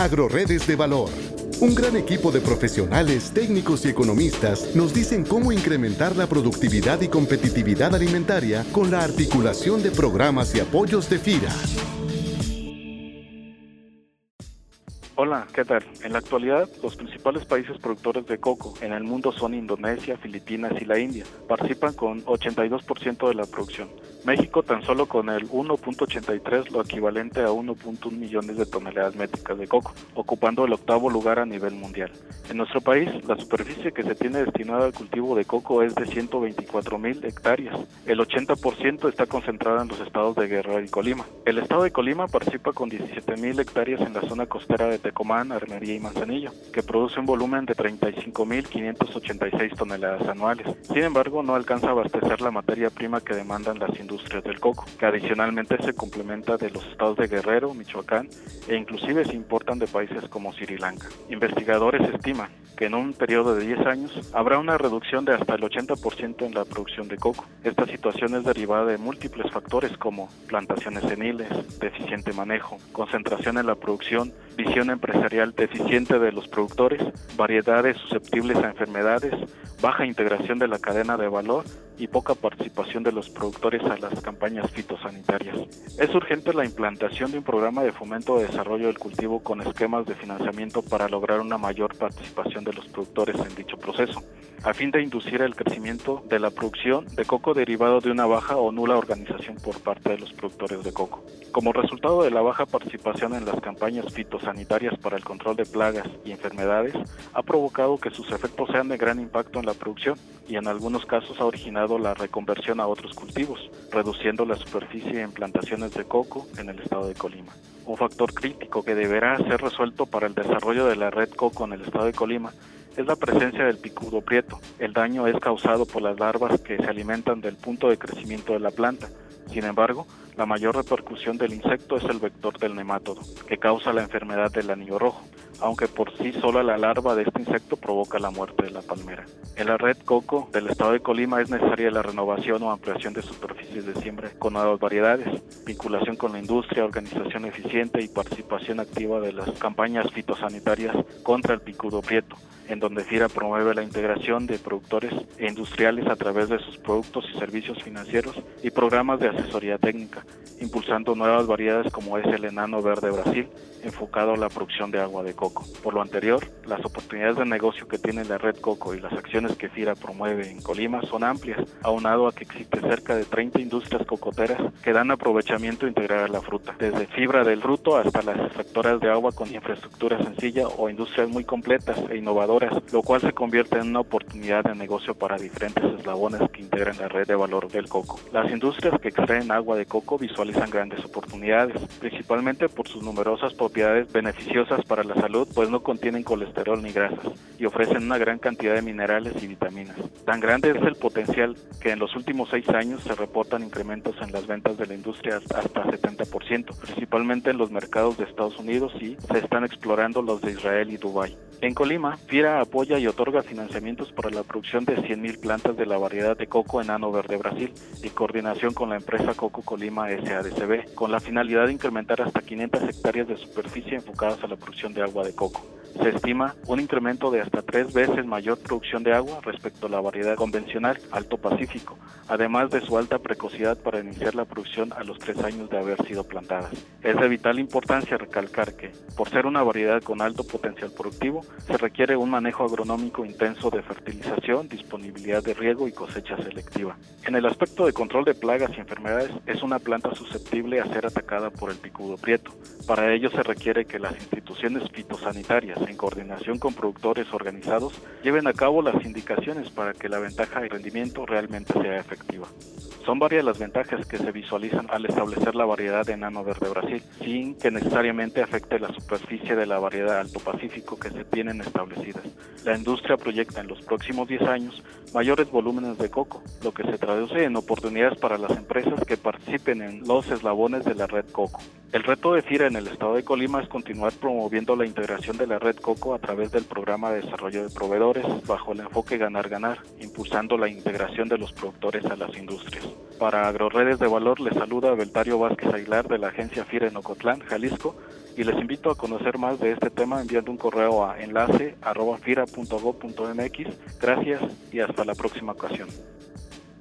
Agroredes de Valor. Un gran equipo de profesionales, técnicos y economistas nos dicen cómo incrementar la productividad y competitividad alimentaria con la articulación de programas y apoyos de FIRA. Hola, ¿qué tal? En la actualidad, los principales países productores de coco en el mundo son Indonesia, Filipinas y la India. Participan con 82% de la producción. México tan solo con el 1.83, lo equivalente a 1.1 millones de toneladas métricas de coco, ocupando el octavo lugar a nivel mundial. En nuestro país, la superficie que se tiene destinada al cultivo de coco es de 124 mil hectáreas. El 80% está concentrada en los estados de Guerrero y Colima. El estado de Colima participa con 17 mil hectáreas en la zona costera de Tecomán, Armería y Manzanillo, que produce un volumen de 35.586 toneladas anuales. Sin embargo, no alcanza a abastecer la materia prima que demandan las industrias del coco, que adicionalmente se complementa de los estados de Guerrero, Michoacán e inclusive se importan de países como Sri Lanka. Investigadores estiman que en un periodo de 10 años habrá una reducción de hasta el 80% en la producción de coco. Esta situación es derivada de múltiples factores como plantaciones seniles, deficiente manejo, concentración en la producción, visión empresarial deficiente de los productores, variedades susceptibles a enfermedades, baja integración de la cadena de valor y poca participación de los productores a las campañas fitosanitarias. Es urgente la implantación de un programa de fomento de desarrollo del cultivo con esquemas de financiamiento para lograr una mayor participación de los productores en dicho proceso, a fin de inducir el crecimiento de la producción de coco derivado de una baja o nula organización por parte de los productores de coco. Como resultado de la baja participación en las campañas fitosanitarias para el control de plagas y enfermedades, ha provocado que sus efectos sean de gran impacto en la producción y en algunos casos ha originado la reconversión a otros cultivos, reduciendo la superficie en plantaciones de coco en el estado de Colima. Un factor crítico que deberá ser resuelto para el desarrollo de la red coco en el estado de Colima es la presencia del picudo prieto. El daño es causado por las larvas que se alimentan del punto de crecimiento de la planta. Sin embargo, la mayor repercusión del insecto es el vector del nemátodo, que causa la enfermedad del anillo rojo, aunque por sí sola la larva de este insecto provoca la muerte de la palmera. En la red coco del estado de Colima es necesaria la renovación o ampliación de superficies de siembra con nuevas variedades, vinculación con la industria, organización eficiente y participación activa de las campañas fitosanitarias contra el picudo prieto, en donde FIRA promueve la integración de productores e industriales a través de sus productos y servicios financieros y programas de asesoría técnica, impulsando nuevas variedades como es el enano verde Brasil, enfocado a la producción de agua de coco. Por lo anterior, las oportunidades de negocio que tiene la red coco y las acciones que FIRA promueve en Colima son amplias, aunado a que existe cerca de 30 industrias cocoteras que dan aprovechamiento integral a la fruta, desde fibra del fruto hasta las extractoras de agua con infraestructura sencilla o industrias muy completas e innovadoras, lo cual se convierte en una oportunidad de negocio para diferentes eslabones que integran la red de valor del coco. Las industrias que extraen agua de coco visualizan grandes oportunidades, principalmente por sus numerosas propiedades beneficiosas para la salud, pues no contienen colesterol ni grasas y ofrecen una gran cantidad de minerales y vitaminas. Tan grande es el potencial que en los últimos seis años se reportan incrementos en las ventas de la industria hasta 70%, principalmente en los mercados de Estados Unidos y se están explorando los de Israel y Dubái. En Colima, FIRA apoya y otorga financiamientos para la producción de 100.000 plantas de la variedad de coco enano verde Brasil, en coordinación con la empresa Coco Colima SADCB, con la finalidad de incrementar hasta 500 hectáreas de superficie enfocadas a la producción de agua de coco. Se estima un incremento de hasta tres veces mayor producción de agua respecto a la variedad convencional Alto Pacífico, además de su alta precocidad para iniciar la producción a los tres años de haber sido plantadas. Es de vital importancia recalcar que, por ser una variedad con alto potencial productivo, se requiere un manejo agronómico intenso de fertilización, disponibilidad de riego y cosecha selectiva. En el aspecto de control de plagas y enfermedades, es una planta susceptible a ser atacada por el picudo prieto. Para ello se requiere que las instituciones fitosanitarias, en coordinación con productores organizados, lleven a cabo las indicaciones para que la ventaja de rendimiento realmente sea efectiva. Son varias las ventajas que se visualizan al establecer la variedad de enano verde Brasil, sin que necesariamente afecte la superficie de la variedad Alto Pacífico que se tienen establecidas. La industria proyecta en los próximos 10 años mayores volúmenes de coco, lo que se traduce en oportunidades para las empresas que participen en los eslabones de la red coco. El reto de FIRA en el estado de Colima es continuar promoviendo la integración de la red coco a través del programa de desarrollo de proveedores bajo el enfoque ganar-ganar, impulsando la integración de los productores a las industrias. Para AgroRedes de Valor les saluda Beltario Vázquez Aguilar de la agencia FIRA en Ocotlán, Jalisco, y les invito a conocer más de este tema enviando un correo a enlace.fira.gov.mx. Gracias y hasta la próxima ocasión.